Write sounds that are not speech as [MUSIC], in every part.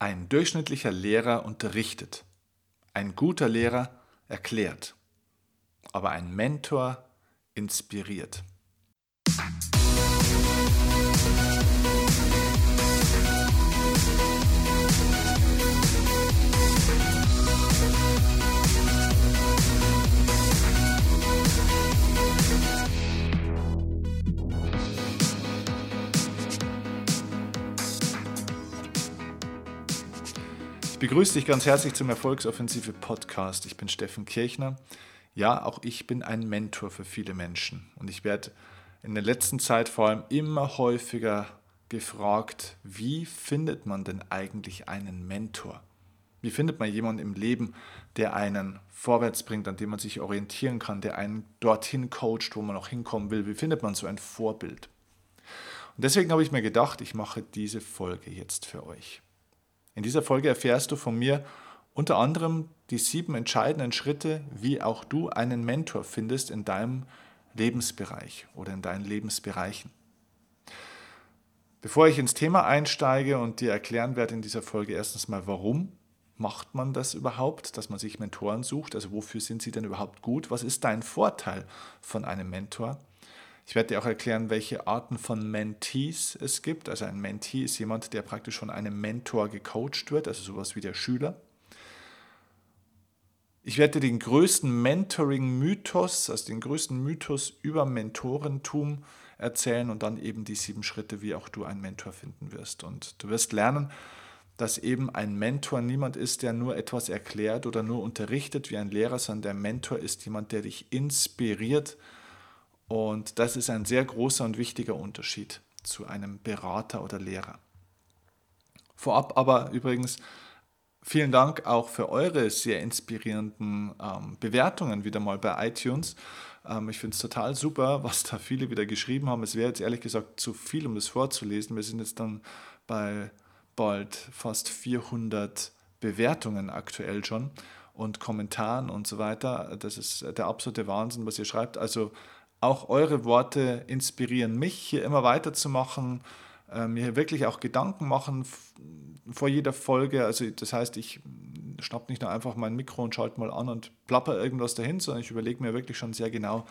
Ein durchschnittlicher Lehrer unterrichtet. Ein guter Lehrer erklärt. Aber ein Mentor inspiriert. Ich begrüße dich ganz herzlich zum Erfolgsoffensive Podcast. Ich bin Steffen Kirchner. Ja, auch ich bin ein Mentor für viele Menschen. Und ich werde in der letzten Zeit vor allem immer häufiger gefragt, wie findet man denn eigentlich einen Mentor? Wie findet man jemanden im Leben, der einen vorwärts bringt, an dem man sich orientieren kann, der einen dorthin coacht, wo man noch hinkommen will? Wie findet man so ein Vorbild? Und deswegen habe ich mir gedacht, ich mache diese Folge jetzt für euch. In dieser Folge erfährst du von mir unter anderem die sieben entscheidenden Schritte, wie auch du einen Mentor findest in deinem Lebensbereich oder in deinen Lebensbereichen. Bevor ich ins Thema einsteige und dir erklären werde in dieser Folge erstens mal, warum macht man das überhaupt, dass man sich Mentoren sucht, also wofür sind sie denn überhaupt gut, was ist dein Vorteil von einem Mentor? Ich werde dir auch erklären, welche Arten von Mentees es gibt. Also ein Mentee ist jemand, der praktisch von einem Mentor gecoacht wird, also sowas wie der Schüler. Ich werde dir den größten Mentoring-Mythos, also den größten Mythos über Mentorentum erzählen und dann eben die sieben Schritte, wie auch du einen Mentor finden wirst. Und du wirst lernen, dass eben ein Mentor niemand ist, der nur etwas erklärt oder nur unterrichtet wie ein Lehrer, sondern der Mentor ist jemand, der dich inspiriert, und das ist ein sehr großer und wichtiger Unterschied zu einem Berater oder Lehrer. Vorab aber übrigens vielen Dank auch für eure sehr inspirierenden ähm, Bewertungen wieder mal bei iTunes. Ähm, ich finde es total super, [LAUGHS] was da viele wieder geschrieben haben. Es wäre jetzt ehrlich gesagt zu viel, um das vorzulesen. Wir sind jetzt dann bei bald fast 400 Bewertungen aktuell schon und Kommentaren und so weiter. Das ist der absolute Wahnsinn, was ihr schreibt. Also auch eure Worte inspirieren mich, hier immer weiterzumachen, äh, mir wirklich auch Gedanken machen vor jeder Folge. Also das heißt, ich schnapp nicht nur einfach mein Mikro und schalte mal an und plapper irgendwas dahin, sondern ich überlege mir wirklich schon sehr genau,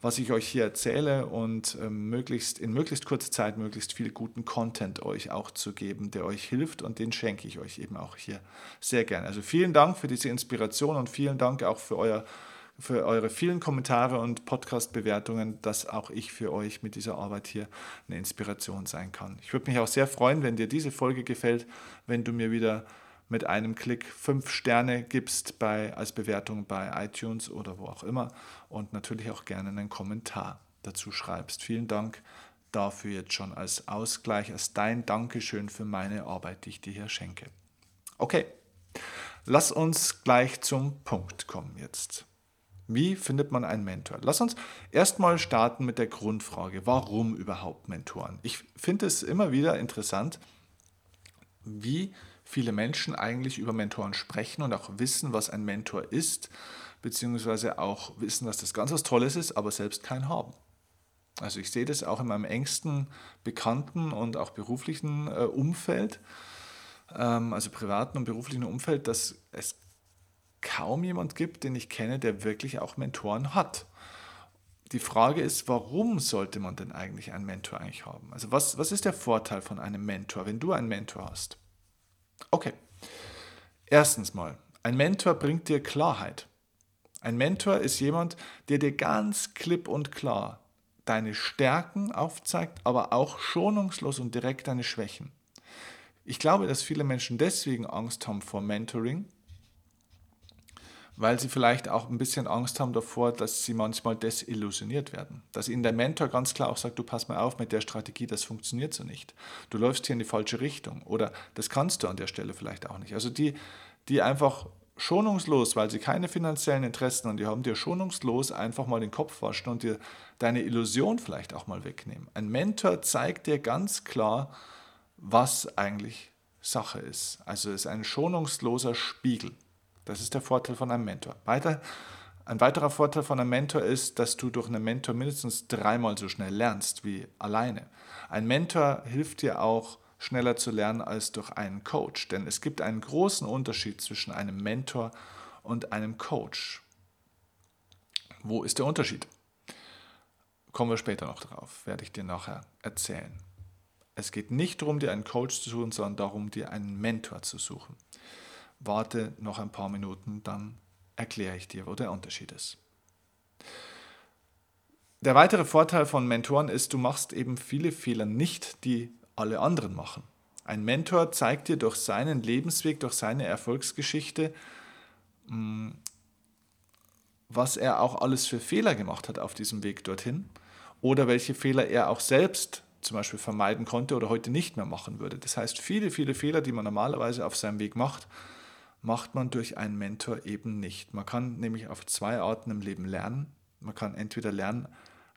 was ich euch hier erzähle und ähm, möglichst in möglichst kurzer Zeit möglichst viel guten Content euch auch zu geben, der euch hilft und den schenke ich euch eben auch hier sehr gerne. Also vielen Dank für diese Inspiration und vielen Dank auch für euer für eure vielen Kommentare und Podcast-Bewertungen, dass auch ich für euch mit dieser Arbeit hier eine Inspiration sein kann. Ich würde mich auch sehr freuen, wenn dir diese Folge gefällt, wenn du mir wieder mit einem Klick fünf Sterne gibst bei, als Bewertung bei iTunes oder wo auch immer und natürlich auch gerne einen Kommentar dazu schreibst. Vielen Dank dafür jetzt schon als Ausgleich, als dein Dankeschön für meine Arbeit, die ich dir hier schenke. Okay, lass uns gleich zum Punkt kommen jetzt. Wie findet man einen Mentor? Lass uns erstmal starten mit der Grundfrage, warum überhaupt Mentoren? Ich finde es immer wieder interessant, wie viele Menschen eigentlich über Mentoren sprechen und auch wissen, was ein Mentor ist, beziehungsweise auch wissen, dass das ganz was Tolles ist, aber selbst keinen haben. Also ich sehe das auch in meinem engsten bekannten und auch beruflichen äh, Umfeld, ähm, also privaten und beruflichen Umfeld, dass es kaum jemand gibt, den ich kenne, der wirklich auch Mentoren hat. Die Frage ist, warum sollte man denn eigentlich einen Mentor eigentlich haben? Also was, was ist der Vorteil von einem Mentor, wenn du einen Mentor hast? Okay, erstens mal, ein Mentor bringt dir Klarheit. Ein Mentor ist jemand, der dir ganz klipp und klar deine Stärken aufzeigt, aber auch schonungslos und direkt deine Schwächen. Ich glaube, dass viele Menschen deswegen Angst haben vor Mentoring, weil sie vielleicht auch ein bisschen Angst haben davor, dass sie manchmal desillusioniert werden. Dass ihnen der Mentor ganz klar auch sagt, du pass mal auf mit der Strategie, das funktioniert so nicht. Du läufst hier in die falsche Richtung oder das kannst du an der Stelle vielleicht auch nicht. Also die, die einfach schonungslos, weil sie keine finanziellen Interessen haben, die haben dir schonungslos einfach mal den Kopf waschen und dir deine Illusion vielleicht auch mal wegnehmen. Ein Mentor zeigt dir ganz klar, was eigentlich Sache ist. Also es ist ein schonungsloser Spiegel. Das ist der Vorteil von einem Mentor. Weiter, ein weiterer Vorteil von einem Mentor ist, dass du durch einen Mentor mindestens dreimal so schnell lernst wie alleine. Ein Mentor hilft dir auch schneller zu lernen als durch einen Coach. Denn es gibt einen großen Unterschied zwischen einem Mentor und einem Coach. Wo ist der Unterschied? Kommen wir später noch drauf, werde ich dir nachher erzählen. Es geht nicht darum, dir einen Coach zu suchen, sondern darum, dir einen Mentor zu suchen. Warte noch ein paar Minuten, dann erkläre ich dir, wo der Unterschied ist. Der weitere Vorteil von Mentoren ist, du machst eben viele Fehler nicht, die alle anderen machen. Ein Mentor zeigt dir durch seinen Lebensweg, durch seine Erfolgsgeschichte, hm, was er auch alles für Fehler gemacht hat auf diesem Weg dorthin oder welche Fehler er auch selbst zum Beispiel vermeiden konnte oder heute nicht mehr machen würde. Das heißt, viele, viele Fehler, die man normalerweise auf seinem Weg macht, macht man durch einen Mentor eben nicht. Man kann nämlich auf zwei Arten im Leben lernen. Man kann entweder lernen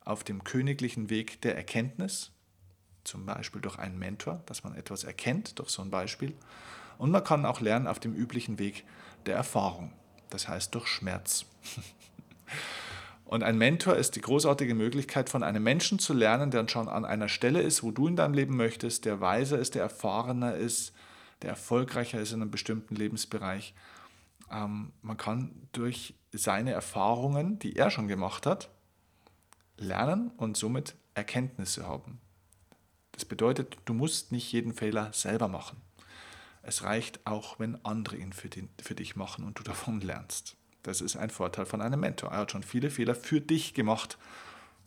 auf dem königlichen Weg der Erkenntnis, zum Beispiel durch einen Mentor, dass man etwas erkennt, durch so ein Beispiel. Und man kann auch lernen auf dem üblichen Weg der Erfahrung, das heißt durch Schmerz. [LAUGHS] Und ein Mentor ist die großartige Möglichkeit, von einem Menschen zu lernen, der schon an einer Stelle ist, wo du in deinem Leben möchtest, der weiser ist, der erfahrener ist, der erfolgreicher ist in einem bestimmten Lebensbereich. Ähm, man kann durch seine Erfahrungen, die er schon gemacht hat, lernen und somit Erkenntnisse haben. Das bedeutet, du musst nicht jeden Fehler selber machen. Es reicht auch, wenn andere ihn für, die, für dich machen und du davon lernst. Das ist ein Vorteil von einem Mentor. Er hat schon viele Fehler für dich gemacht,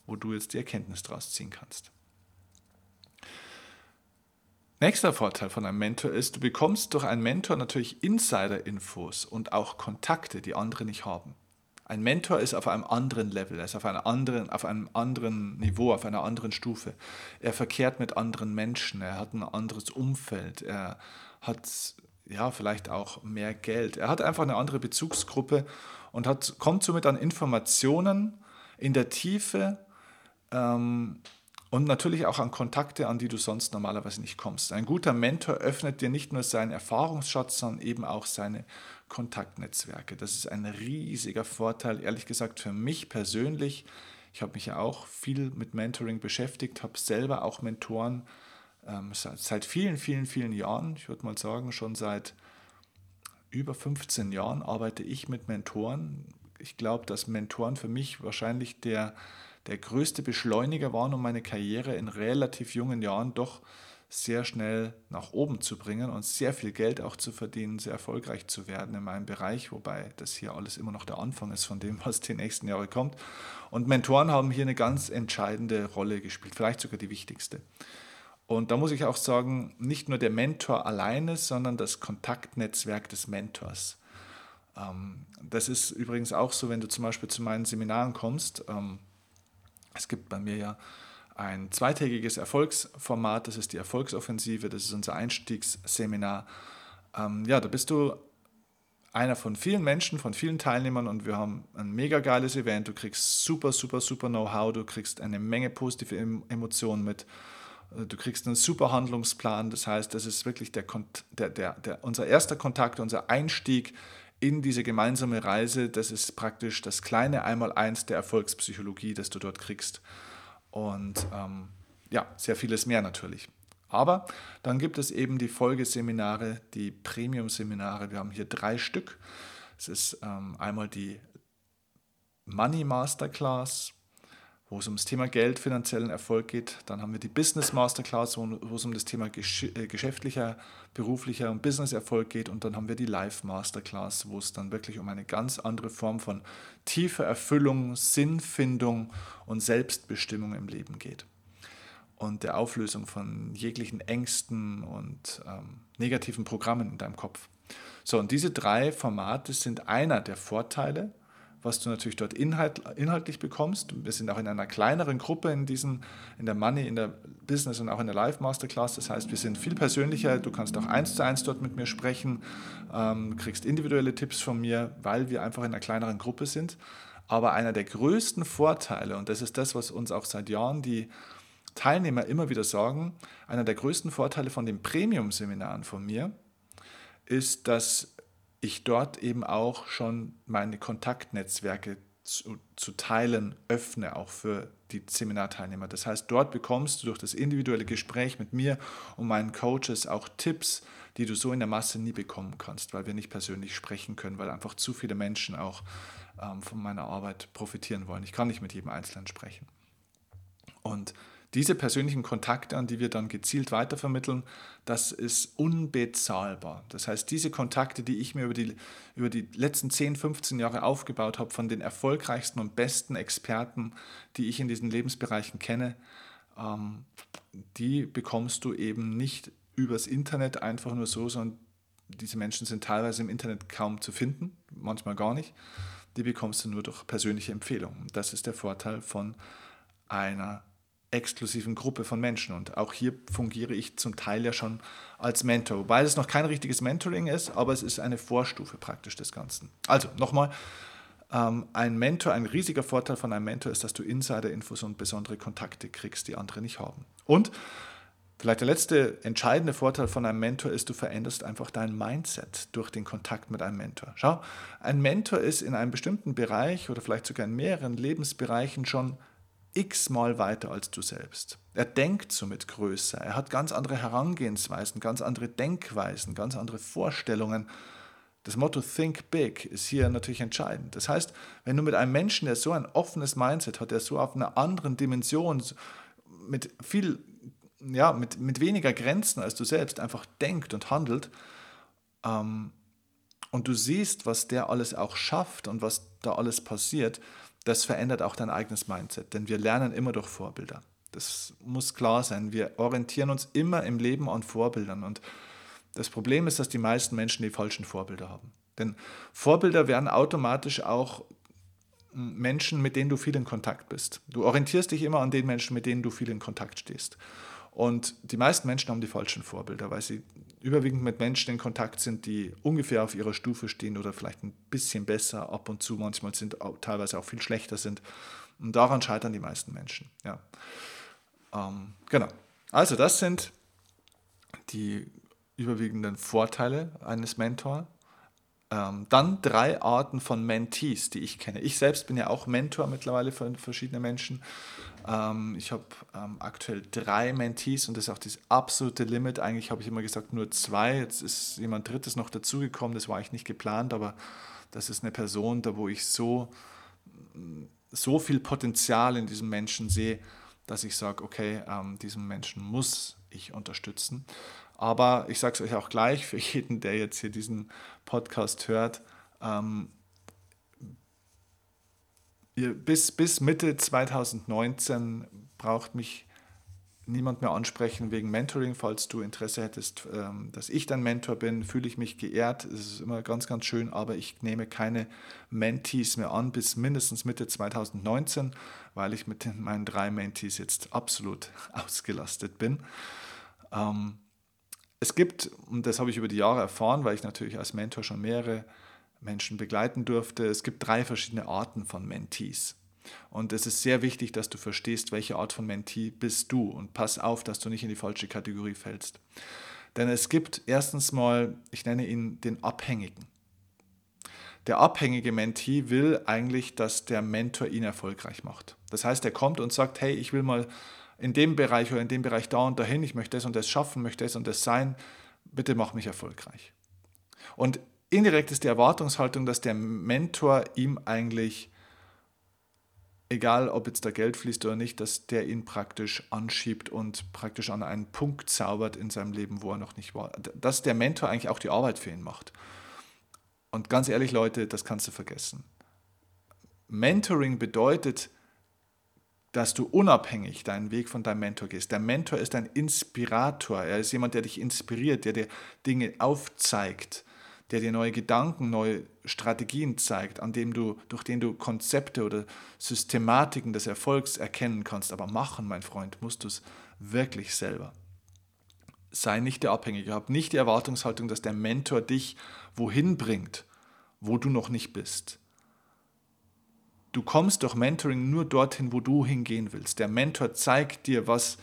wo du jetzt die Erkenntnis daraus ziehen kannst. Nächster Vorteil von einem Mentor ist, du bekommst durch einen Mentor natürlich Insider-Infos und auch Kontakte, die andere nicht haben. Ein Mentor ist auf einem anderen Level, er ist auf, einer anderen, auf einem anderen Niveau, auf einer anderen Stufe. Er verkehrt mit anderen Menschen, er hat ein anderes Umfeld, er hat ja vielleicht auch mehr Geld. Er hat einfach eine andere Bezugsgruppe und hat, kommt somit an Informationen in der Tiefe, ähm, und natürlich auch an Kontakte, an die du sonst normalerweise nicht kommst. Ein guter Mentor öffnet dir nicht nur seinen Erfahrungsschatz, sondern eben auch seine Kontaktnetzwerke. Das ist ein riesiger Vorteil, ehrlich gesagt, für mich persönlich. Ich habe mich ja auch viel mit Mentoring beschäftigt, habe selber auch Mentoren ähm, seit vielen, vielen, vielen Jahren. Ich würde mal sagen, schon seit über 15 Jahren arbeite ich mit Mentoren. Ich glaube, dass Mentoren für mich wahrscheinlich der der größte Beschleuniger waren, um meine Karriere in relativ jungen Jahren doch sehr schnell nach oben zu bringen und sehr viel Geld auch zu verdienen, sehr erfolgreich zu werden in meinem Bereich, wobei das hier alles immer noch der Anfang ist von dem, [LAUGHS] was die nächsten Jahre kommt. Und Mentoren haben hier eine ganz entscheidende Rolle gespielt, vielleicht sogar die wichtigste. Und da muss ich auch sagen, nicht nur der Mentor alleine, sondern das Kontaktnetzwerk des Mentors. Ähm, das ist übrigens auch so, wenn du zum Beispiel zu meinen Seminaren kommst. Es gibt bei mir ja ein zweitägiges Erfolgsformat, das ist die Erfolgsoffensive, das ist unser Einstiegsseminar. Ähm, ja, da bist du einer von vielen Menschen, von vielen Teilnehmern und wir haben ein mega geiles Event. Du kriegst super, super, super Know-how, du kriegst eine Menge positive Emotionen mit. Du kriegst einen super Handlungsplan. Das heißt, das ist wirklich der, der, der, der, unser erster Kontakt, unser Einstieg in diese gemeinsame Reise. Das ist praktisch das kleine Einmaleins der Erfolgspsychologie, das du dort kriegst. Und ähm, ja, sehr vieles mehr natürlich. Aber dann gibt es eben die Folgeseminare, die Premium-Seminare. Wir haben hier drei Stück. Es ist ähm, einmal die Money Masterclass, wo es um das Thema Geld, finanziellen Erfolg geht. Dann haben wir die Business Masterclass, wo, wo es um das Thema äh, geschäftlicher, beruflicher und Business-Erfolg geht. Und dann haben wir die Life Masterclass, wo es dann wirklich um eine ganz andere Form von tiefer Erfüllung, Sinnfindung und Selbstbestimmung im Leben geht. Und der Auflösung von jeglichen Ängsten und ähm, negativen Programmen in deinem Kopf. So, und diese drei Formate sind einer der Vorteile, was du natürlich dort inhalt, inhaltlich bekommst. Wir sind auch in einer kleineren Gruppe in diesen, in der Money, in der Business und auch in der Live Masterclass. Das heißt, wir sind viel persönlicher. Du kannst auch eins zu eins dort mit mir sprechen, ähm, kriegst individuelle Tipps von mir, weil wir einfach in einer kleineren Gruppe sind. Aber einer der größten Vorteile, und das ist das, was uns auch seit Jahren die Teilnehmer immer wieder sagen, einer der größten Vorteile von den Premium-Seminaren von mir ist, dass ich dort eben auch schon meine Kontaktnetzwerke zu, zu teilen öffne, auch für die Seminarteilnehmer. Das heißt, dort bekommst du durch das individuelle Gespräch mit mir und meinen Coaches auch Tipps, die du so in der Masse nie bekommen kannst, weil wir nicht persönlich sprechen können, weil einfach zu viele Menschen auch ähm, von meiner Arbeit profitieren wollen. Ich kann nicht mit jedem Einzelnen sprechen. Und diese persönlichen Kontakte, an die wir dann gezielt weitervermitteln, das ist unbezahlbar. Das heißt, diese Kontakte, die ich mir über die, über die letzten 10, 15 Jahre aufgebaut habe, von den erfolgreichsten und besten Experten, die ich in diesen Lebensbereichen kenne, ähm, die bekommst du eben nicht übers Internet einfach nur so, sondern diese Menschen sind teilweise im Internet kaum zu finden, manchmal gar nicht. Die bekommst du nur durch persönliche Empfehlungen. Das ist der Vorteil von einer exklusiven Gruppe von Menschen. Und auch hier fungiere ich zum Teil ja schon als Mentor, wobei es noch kein richtiges Mentoring ist, aber es ist eine Vorstufe praktisch des Ganzen. Also nochmal, ähm, ein Mentor, ein riesiger Vorteil von einem Mentor ist, dass du Insider-Infos und besondere Kontakte kriegst, die andere nicht haben. Und vielleicht der letzte entscheidende Vorteil von einem Mentor ist, du veränderst einfach dein Mindset durch den Kontakt mit einem Mentor. Schau, ein Mentor ist in einem bestimmten Bereich oder vielleicht sogar in mehreren Lebensbereichen schon x-mal weiter als du selbst. Er denkt somit größer, er hat ganz andere Herangehensweisen, ganz andere Denkweisen, ganz andere Vorstellungen. Das Motto Think Big ist hier natürlich entscheidend. Das heißt, wenn du mit einem Menschen, der so ein offenes Mindset hat, der so auf einer anderen Dimension, mit viel, ja, mit, mit weniger Grenzen als du selbst einfach denkt und handelt, ähm, und du siehst, was der alles auch schafft und was da alles passiert, das verändert auch dein eigenes Mindset, denn wir lernen immer durch Vorbilder. Das muss klar sein. Wir orientieren uns immer im Leben an Vorbildern und das Problem ist, dass die meisten Menschen die falschen Vorbilder haben. Denn Vorbilder werden automatisch auch Menschen, mit denen du viel in Kontakt bist. Du orientierst dich immer an den Menschen, mit denen du viel in Kontakt stehst. Und die meisten Menschen haben die falschen Vorbilder, weil sie überwiegend mit Menschen in Kontakt sind, die ungefähr auf ihrer Stufe stehen oder vielleicht ein bisschen besser ab und zu, manchmal sind teilweise auch viel schlechter sind. Und daran scheitern die meisten Menschen. Ja. Ähm, genau. Also das sind die überwiegenden Vorteile eines Mentors. Ähm, dann drei Arten von Mentees, die ich kenne. Ich selbst bin ja auch Mentor mittlerweile für verschiedene Menschen. Ähm, ich habe ähm, aktuell drei Mentees und das ist auch das absolute Limit. Eigentlich habe ich immer gesagt nur zwei. Jetzt ist jemand Drittes noch dazugekommen. Das war eigentlich nicht geplant, aber das ist eine Person, da wo ich so, so viel Potenzial in diesem Menschen sehe, dass ich sage, okay, ähm, diesen Menschen muss ich unterstützen. Aber ich sage es euch auch gleich, für jeden, der jetzt hier diesen Podcast hört, ähm, bis, bis Mitte 2019 braucht mich niemand mehr ansprechen wegen Mentoring. Falls du Interesse hättest, ähm, dass ich dein Mentor bin, fühle ich mich geehrt. Es ist immer ganz, ganz schön, aber ich nehme keine Mentees mehr an bis mindestens Mitte 2019, weil ich mit meinen drei Mentees jetzt absolut [LAUGHS] ausgelastet bin. Ähm, es gibt, und das habe ich über die Jahre erfahren, weil ich natürlich als Mentor schon mehrere Menschen begleiten durfte, es gibt drei verschiedene Arten von Mentees. Und es ist sehr wichtig, dass du verstehst, welche Art von Mentee bist du und pass auf, dass du nicht in die falsche Kategorie fällst. Denn es gibt erstens mal, ich nenne ihn den Abhängigen. Der abhängige Mentee will eigentlich, dass der Mentor ihn erfolgreich macht. Das heißt, er kommt und sagt, hey, ich will mal in dem Bereich oder in dem Bereich da und dahin, ich möchte das und das schaffen, möchte das und das sein, bitte mach mich erfolgreich. Und indirekt ist die Erwartungshaltung, dass der Mentor ihm eigentlich, egal ob jetzt da Geld fließt oder nicht, dass der ihn praktisch anschiebt und praktisch an einen Punkt zaubert in seinem Leben, wo er noch nicht war. Dass der Mentor eigentlich auch die Arbeit für ihn macht. Und ganz ehrlich, Leute, das kannst du vergessen. Mentoring bedeutet, dass du unabhängig deinen Weg von deinem Mentor gehst. Der Mentor ist ein Inspirator. Er ist jemand, der dich inspiriert, der dir Dinge aufzeigt, der dir neue Gedanken, neue Strategien zeigt, an dem du, durch den du Konzepte oder Systematiken des Erfolgs erkennen kannst. Aber machen, mein Freund, musst du es wirklich selber. Sei nicht der Abhängige. Hab nicht die Erwartungshaltung, dass der Mentor dich wohin bringt, wo du noch nicht bist. Du kommst durch Mentoring nur dorthin, wo du hingehen willst. Der Mentor zeigt dir, was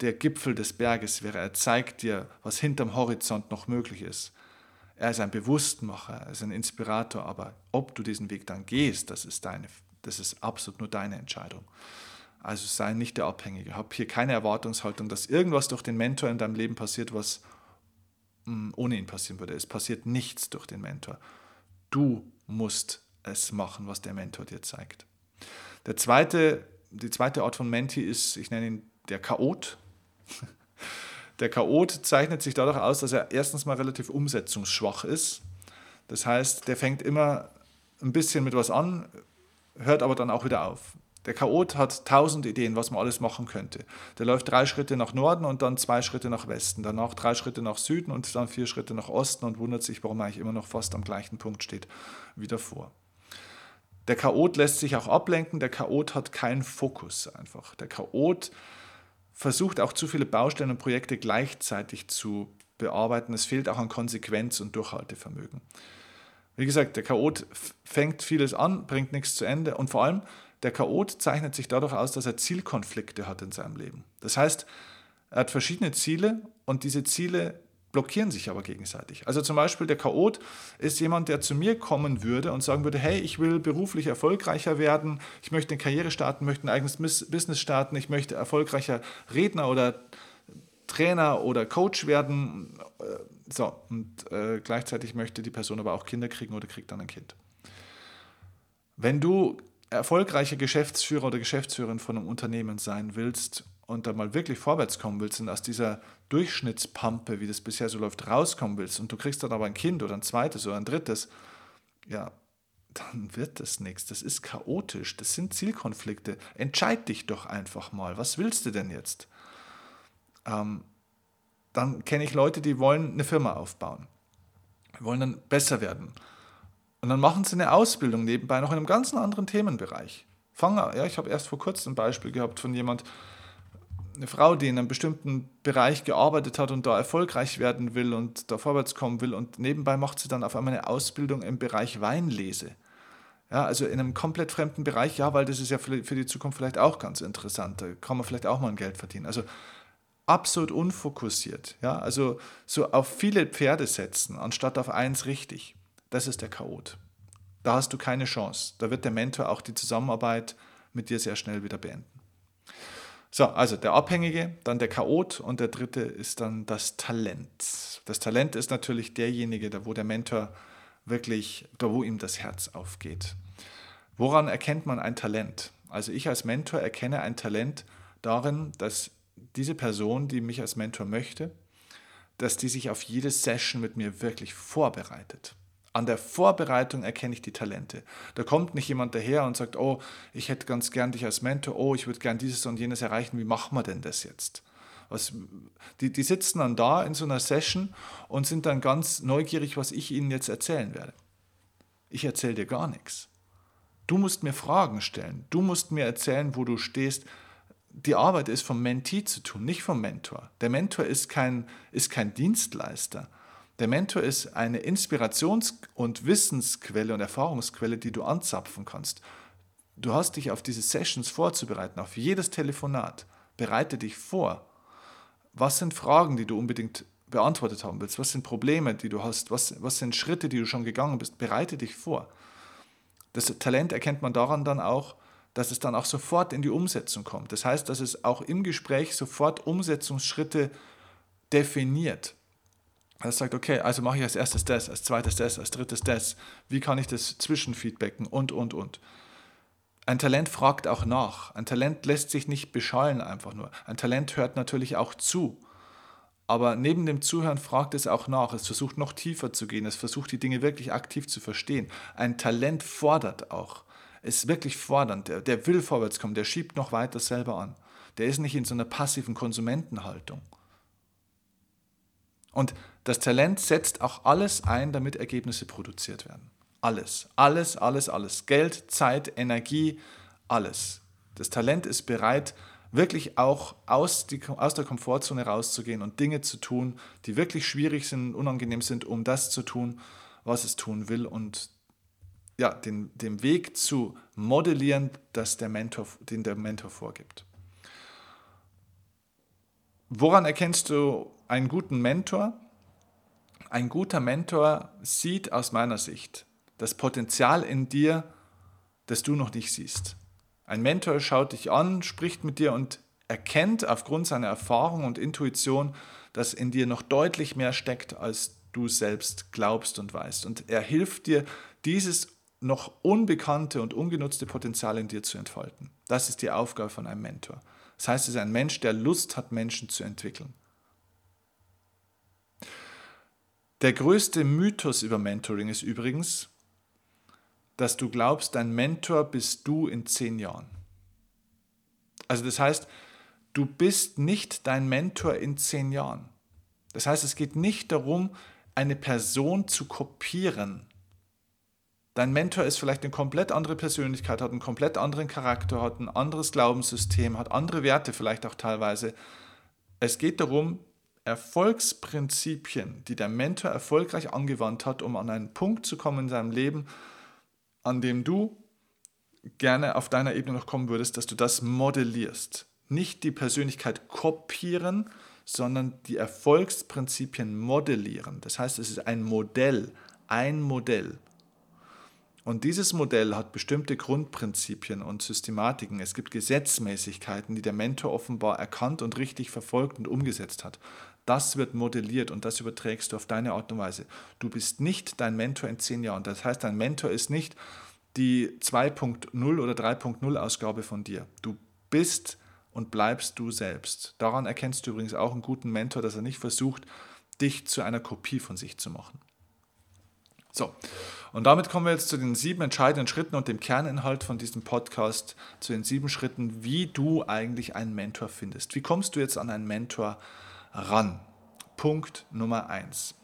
der Gipfel des Berges wäre. Er zeigt dir, was hinterm Horizont noch möglich ist. Er ist ein Bewusstmacher, er ist ein Inspirator, aber ob du diesen Weg dann gehst, das ist, deine, das ist absolut nur deine Entscheidung. Also sei nicht der Abhängige. Hab hier keine Erwartungshaltung, dass irgendwas durch den Mentor in deinem Leben passiert, was mm, ohne ihn passieren würde. Es passiert nichts durch den Mentor. Du musst es machen, was der Mentor dir zeigt. Der zweite, die zweite Art von Menti ist, ich nenne ihn der Chaot. [LAUGHS] Der Chaot zeichnet sich dadurch aus, dass er erstens mal relativ umsetzungsschwach ist. Das heißt, der fängt immer ein bisschen mit was an, hört aber dann auch wieder auf. Der Chaot hat tausend Ideen, was man alles machen könnte. Der läuft drei Schritte nach Norden und dann zwei Schritte nach Westen, danach drei Schritte nach Süden und dann vier Schritte nach Osten und wundert sich, warum er eigentlich immer noch fast am gleichen Punkt steht wie davor. Der Chaot lässt sich auch ablenken, der Chaot hat keinen Fokus einfach. Der Chaot versucht auch zu viele Baustellen und Projekte gleichzeitig zu bearbeiten. Es fehlt auch an Konsequenz und Durchhaltevermögen. Wie gesagt, der Chaot fängt vieles an, bringt nichts zu Ende und vor allem der Chaot zeichnet sich dadurch aus, dass er Zielkonflikte hat in seinem Leben. Das heißt, er hat verschiedene Ziele und diese Ziele blockieren sich aber gegenseitig. Also zum Beispiel der Chaot ist jemand, der zu mir kommen würde und sagen würde, hey, ich will beruflich erfolgreicher werden, ich möchte eine Karriere starten, möchte ein eigenes Business starten, ich möchte erfolgreicher Redner oder Trainer oder Coach werden. Äh, so, und äh, gleichzeitig möchte die Person aber auch Kinder kriegen oder kriegt dann ein Kind. Wenn du erfolgreicher Geschäftsführer oder Geschäftsführerin von einem Unternehmen sein willst und da mal wirklich vorwärts kommen willst und aus dieser Durchschnittspampe, wie das bisher so läuft, rauskommen willst und du kriegst dann aber ein Kind oder ein zweites oder ein drittes, ja, dann wird das nichts. Das ist chaotisch, das sind Zielkonflikte. Entscheid dich doch einfach mal. Was willst du denn jetzt? Ähm, dann kenne ich Leute, die wollen eine Firma aufbauen, wollen dann besser werden. Und dann machen sie eine Ausbildung nebenbei noch in einem ganz anderen Themenbereich. Fangen, ja, ich habe erst vor kurzem ein Beispiel gehabt von jemand, eine Frau, die in einem bestimmten Bereich gearbeitet hat und da erfolgreich werden will und da vorwärts kommen will und nebenbei macht sie dann auf einmal eine Ausbildung im Bereich Weinlese. Ja, also in einem komplett fremden Bereich, ja, weil das ist ja für, die Zukunft vielleicht auch ganz interessant. Da kann man vielleicht auch mal ein Geld verdienen. Also absolut unfokussiert. Ja, also so auf viele Pferde setzen, anstatt auf eins richtig. Das ist der Chaot. Da hast du keine Chance. Da wird der Mentor auch die Zusammenarbeit mit dir sehr schnell wieder beenden. So, also der Abhängige, dann der Chaot und der dritte ist dann das Talent. Das Talent ist natürlich derjenige, da wo der Mentor wirklich, da wo ihm das Herz aufgeht. Woran erkennt man ein Talent? Also ich als Mentor erkenne ein Talent darin, dass diese Person, die mich als Mentor möchte, dass die sich auf jede Session mit mir wirklich vorbereitet. An der Vorbereitung erkenne ich die Talente. Da kommt nicht jemand daher und sagt, oh, ich hätte ganz gern dich als Mentor, oh, ich würde gern dieses und jenes erreichen, wie machen wir denn das jetzt? Was, die, die sitzen dann da in so einer Session und sind dann ganz neugierig, was ich ihnen jetzt erzählen werde. Ich erzähle dir gar nichts. Du musst mir Fragen stellen. Du musst mir erzählen, wo du stehst. Die Arbeit ist vom Mentee zu tun, nicht vom Mentor. Der Mentor ist kein, ist kein Dienstleister. Der Mentor ist eine Inspirations- und Wissensquelle und Erfahrungsquelle, die du anzapfen kannst. Du hast dich auf diese Sessions vorzubereiten, auf jedes Telefonat. Bereite dich vor. Was sind Fragen, die du unbedingt beantwortet haben willst? Was sind Probleme, die du hast? Was, was sind Schritte, die du schon gegangen bist? Bereite dich vor. Das Talent erkennt man daran dann auch, dass es dann auch sofort in die Umsetzung kommt. Das heißt, dass es auch im Gespräch sofort Umsetzungsschritte definiert. Er sagt, okay, also mache ich als erstes das, als zweites das, als drittes das. Wie kann ich das zwischenfeedbacken und, und, und. Ein Talent fragt auch nach. Ein Talent lässt sich nicht beschallen einfach nur. Ein Talent hört natürlich auch zu. Aber neben dem Zuhören fragt es auch nach. Es versucht noch tiefer zu gehen. Es versucht die Dinge wirklich aktiv zu verstehen. Ein Talent fordert auch. Ist wirklich fordernd. Der, der will vorwärts kommen. Der schiebt noch weiter selber an. Der ist nicht in so einer passiven Konsumentenhaltung. Und das Talent setzt auch alles ein, damit Ergebnisse produziert werden. Alles, alles, alles, alles. Geld, Zeit, Energie, alles. Das Talent ist bereit, wirklich auch aus, die, aus der Komfortzone rauszugehen und Dinge zu tun, die wirklich schwierig sind, unangenehm sind, um das zu tun, was es tun will und ja, den, den Weg zu modellieren, das der Mentor, den der Mentor vorgibt. Woran erkennst du einen guten Mentor? Ein guter Mentor sieht aus meiner Sicht das Potenzial in dir, das du noch nicht siehst. Ein Mentor schaut dich an, spricht mit dir und erkennt aufgrund seiner Erfahrung und Intuition, dass in dir noch deutlich mehr steckt, als du selbst glaubst und weißt. Und er hilft dir, dieses noch unbekannte und ungenutzte Potenzial in dir zu entfalten. Das ist die Aufgabe von einem Mentor. Das heißt, es ist ein Mensch, der Lust hat, Menschen zu entwickeln. Der größte Mythos über Mentoring ist übrigens, dass du glaubst, dein Mentor bist du in zehn Jahren. Also das heißt, du bist nicht dein Mentor in zehn Jahren. Das heißt, es geht nicht darum, eine Person zu kopieren. Dein Mentor ist vielleicht eine komplett andere Persönlichkeit, hat einen komplett anderen Charakter, hat ein anderes Glaubenssystem, hat andere Werte vielleicht auch teilweise. Es geht darum, Erfolgsprinzipien, die der Mentor erfolgreich angewandt hat, um an einen Punkt zu kommen in seinem Leben, an dem du gerne auf deiner Ebene noch kommen würdest, dass du das modellierst. Nicht die Persönlichkeit kopieren, sondern die Erfolgsprinzipien modellieren. Das heißt, es ist ein Modell, ein Modell. Und dieses Modell hat bestimmte Grundprinzipien und Systematiken. Es gibt Gesetzmäßigkeiten, die der Mentor offenbar erkannt und richtig verfolgt und umgesetzt hat. Das wird modelliert und das überträgst du auf deine Art und Weise. Du bist nicht dein Mentor in zehn Jahren. Das heißt, dein Mentor ist nicht die 2.0 oder 3.0 Ausgabe von dir. Du bist und bleibst du selbst. Daran erkennst du übrigens auch einen guten Mentor, dass er nicht versucht, dich zu einer Kopie von sich zu machen. So, und damit kommen wir jetzt zu den sieben entscheidenden Schritten und dem Kerninhalt von diesem Podcast, zu den sieben Schritten, wie du eigentlich einen Mentor findest. Wie kommst du jetzt an einen Mentor ran? Punkt Nummer eins.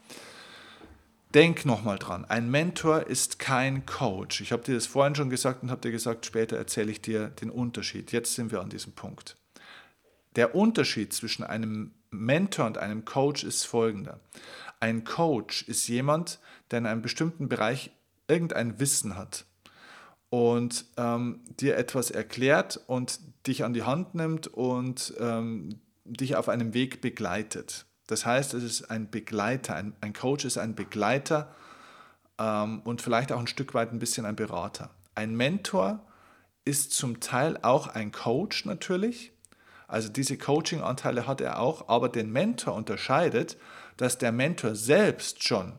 Denk nochmal dran, ein Mentor ist kein Coach. Ich habe dir das vorhin schon gesagt und habe dir gesagt, später erzähle ich dir den Unterschied. Jetzt sind wir an diesem Punkt. Der Unterschied zwischen einem Mentor und einem Coach ist folgender. Ein Coach ist jemand, der in einem bestimmten Bereich irgendein Wissen hat und ähm, dir etwas erklärt und dich an die Hand nimmt und ähm, dich auf einem Weg begleitet. Das heißt, es ist ein Begleiter, ein, ein Coach ist ein Begleiter ähm, und vielleicht auch ein Stück weit ein bisschen ein Berater. Ein Mentor ist zum Teil auch ein Coach natürlich. Also diese Coaching-Anteile hat er auch, aber den Mentor unterscheidet, dass der Mentor selbst schon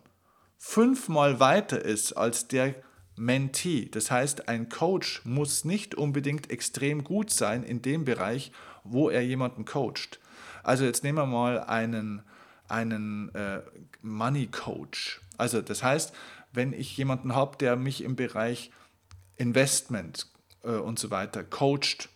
fünfmal weiter ist als der Mentee. Das heißt, ein Coach muss nicht unbedingt extrem gut sein in dem Bereich, wo er jemanden coacht. Also jetzt nehmen wir mal einen, einen äh, Money Coach. Also das heißt, wenn ich jemanden habe, der mich im Bereich Investment äh, und so weiter coacht,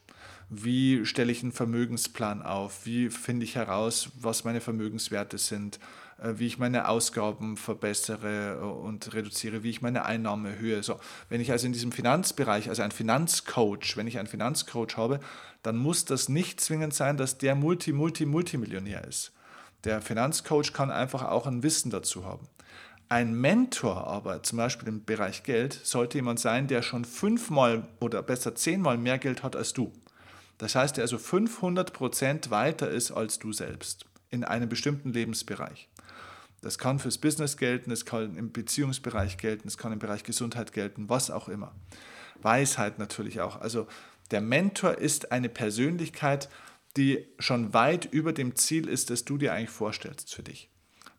wie stelle ich einen Vermögensplan auf, wie finde ich heraus, was meine Vermögenswerte sind, wie ich meine Ausgaben verbessere äh, und reduziere, wie ich meine Einnahmen erhöhe. So, wenn ich also in diesem Finanzbereich, also ein Finanzcoach, wenn ich einen Finanzcoach habe, dann muss das nicht zwingend sein, dass der Multi, Multi, Multimillionär ist. Der Finanzcoach kann einfach auch ein Wissen dazu haben. Ein Mentor aber, zum Beispiel im Bereich Geld, sollte jemand sein, der schon fünfmal oder besser zehnmal mehr Geld hat als du. Das heißt, der also 500 Prozent weiter ist als du selbst in einem bestimmten Lebensbereich. Das kann fürs Business gelten, es kann im Beziehungsbereich gelten, es kann im Bereich Gesundheit gelten, was auch immer. Weisheit natürlich auch. Also der Mentor ist eine Persönlichkeit, die schon weit über dem Ziel ist, das du dir eigentlich vorstellst für dich.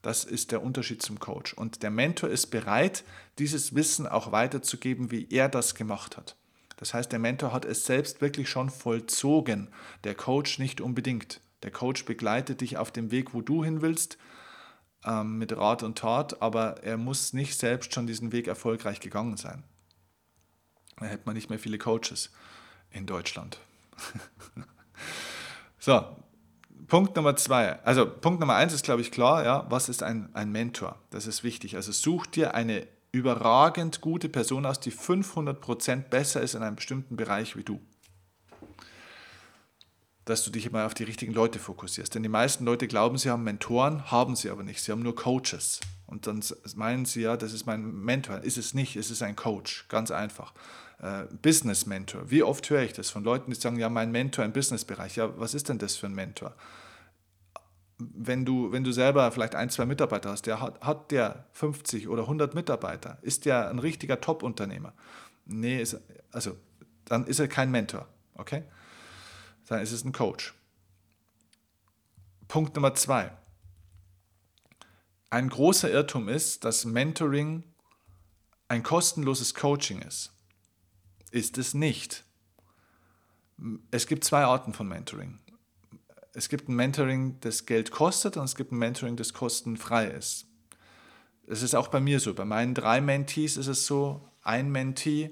Das ist der Unterschied zum Coach. Und der Mentor ist bereit, dieses Wissen auch weiterzugeben, wie er das gemacht hat. Das heißt, der Mentor hat es selbst wirklich schon vollzogen, der Coach nicht unbedingt. Der Coach begleitet dich auf dem Weg, wo du hin willst, ähm, mit Rat und Tat, aber er muss nicht selbst schon diesen Weg erfolgreich gegangen sein. Da hätte man nicht mehr viele Coaches in Deutschland. [LAUGHS] so, Punkt Nummer zwei. Also Punkt Nummer eins ist, glaube ich, klar, ja, was ist ein, ein Mentor? Das ist wichtig. Also such dir eine überragend gute Person aus, die 500% besser ist in einem bestimmten Bereich wie du dass du dich immer auf die richtigen Leute fokussierst. Denn die meisten Leute glauben, sie haben Mentoren, haben sie aber nicht. Sie haben nur Coaches. Und dann meinen sie, ja, das ist mein Mentor. Ist es nicht, es ist ein Coach. Ganz einfach. Äh, Business Mentor. Wie oft höre ich das von Leuten, die sagen, ja, mein Mentor im Businessbereich. Ja, was ist denn das für ein Mentor? Wenn du, wenn du selber vielleicht ein, zwei Mitarbeiter hast, der hat, hat der 50 oder 100 Mitarbeiter, ist der ein richtiger Top-Unternehmer? Nee, ist, also dann ist er kein Mentor Okay? Ist es ein Coach. Punkt Nummer zwei. Ein großer Irrtum ist, dass Mentoring ein kostenloses Coaching ist. Ist es nicht. Es gibt zwei Arten von Mentoring. Es gibt ein Mentoring, das Geld kostet und es gibt ein Mentoring, das kostenfrei ist. Es ist auch bei mir so. Bei meinen drei Mentees ist es so, ein Mentee,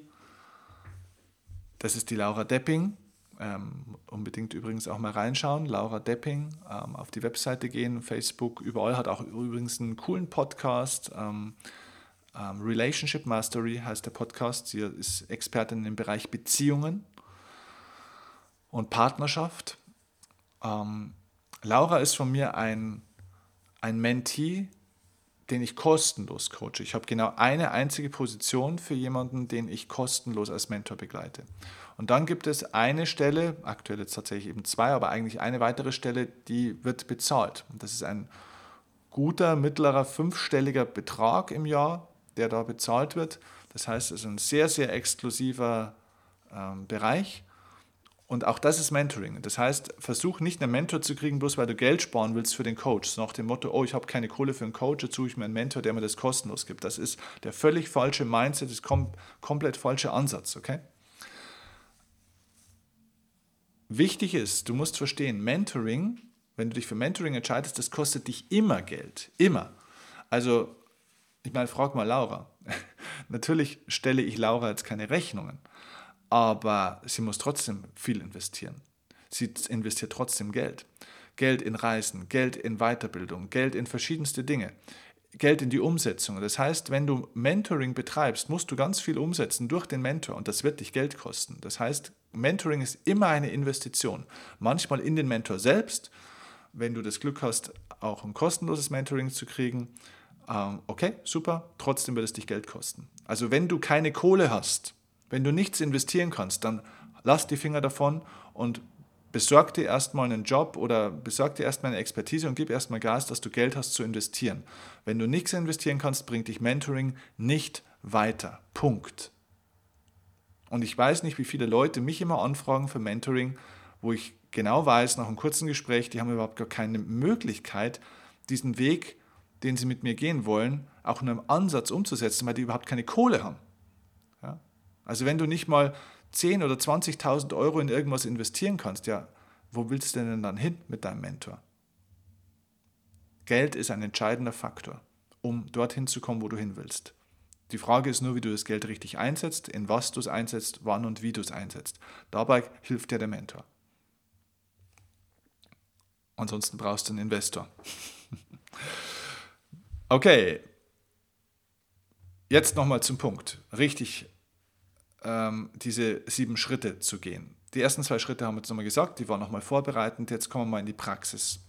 das ist die Laura Depping. Ähm, unbedingt übrigens auch mal reinschauen. Laura Depping, ähm, auf die Webseite gehen, Facebook, überall hat auch übrigens einen coolen Podcast. Ähm, ähm Relationship Mastery heißt der Podcast. Sie ist Expertin im Bereich Beziehungen und Partnerschaft. Ähm, Laura ist von mir ein, ein Mentee, den ich kostenlos coache. Ich habe genau eine einzige Position für jemanden, den ich kostenlos als Mentor begleite. Und dann gibt es eine Stelle, aktuell jetzt tatsächlich eben zwei, aber eigentlich eine weitere Stelle, die wird bezahlt. Und das ist ein guter, mittlerer, fünfstelliger Betrag im Jahr, der da bezahlt wird. Das heißt, es ist ein sehr, sehr exklusiver ähm, Bereich. Und auch das ist Mentoring. Das heißt, versuch nicht einen Mentor zu kriegen, bloß weil du Geld sparen willst für den Coach. Nach dem Motto, oh, ich habe keine Kohle für einen Coach, jetzt suche ich mir einen Mentor, der mir das kostenlos gibt. Das ist der völlig falsche Mindset, das kom komplett falsche Ansatz, okay? Wichtig ist, du musst verstehen, Mentoring, wenn du dich für Mentoring entscheidest, das kostet dich immer Geld. Immer. Also, ich meine, frag mal Laura. [LAUGHS] Natürlich stelle ich Laura jetzt keine Rechnungen aber sie muss trotzdem viel investieren. Sie investiert trotzdem Geld. Geld in Reisen, Geld in Weiterbildung, Geld in verschiedenste Dinge, Geld in die Umsetzung. Das heißt, wenn du Mentoring betreibst, musst du ganz viel umsetzen durch den Mentor und das wird dich Geld kosten. Das heißt, Mentoring ist immer eine Investition. Manchmal in den Mentor selbst, wenn du das Glück hast, auch ein kostenloses Mentoring zu kriegen. Ähm, okay, super, trotzdem wird es dich Geld kosten. Also wenn du keine Kohle hast, wenn du nichts investieren kannst, dann lass die Finger davon und besorg dir erstmal einen Job oder besorg dir erstmal eine Expertise und gib erstmal Gas, dass du Geld hast zu investieren. Wenn du nichts investieren kannst, bringt dich Mentoring nicht weiter. Punkt. Und ich weiß nicht, wie viele Leute mich immer anfragen für Mentoring, wo ich genau weiß, nach einem kurzen Gespräch, die haben überhaupt gar keine Möglichkeit, diesen Weg, den sie mit mir gehen wollen, auch in einem Ansatz umzusetzen, weil die überhaupt keine Kohle haben. Also wenn du nicht mal 10.000 oder 20.000 Euro in irgendwas investieren kannst, ja, wo willst du denn dann hin mit deinem Mentor? Geld ist ein entscheidender Faktor, um dorthin zu kommen, wo du hin willst. Die Frage ist nur, wie du das Geld richtig einsetzt, in was du es einsetzt, wann und wie du es einsetzt. Dabei hilft dir der Mentor. Ansonsten brauchst du einen Investor. [LAUGHS] okay, jetzt nochmal zum Punkt. Richtig ähm, diese sieben Schritte zu gehen. Die ersten zwei Schritte haben wir jetzt nochmal gesagt, die waren nochmal vorbereitend. Jetzt kommen wir mal in die Praxis.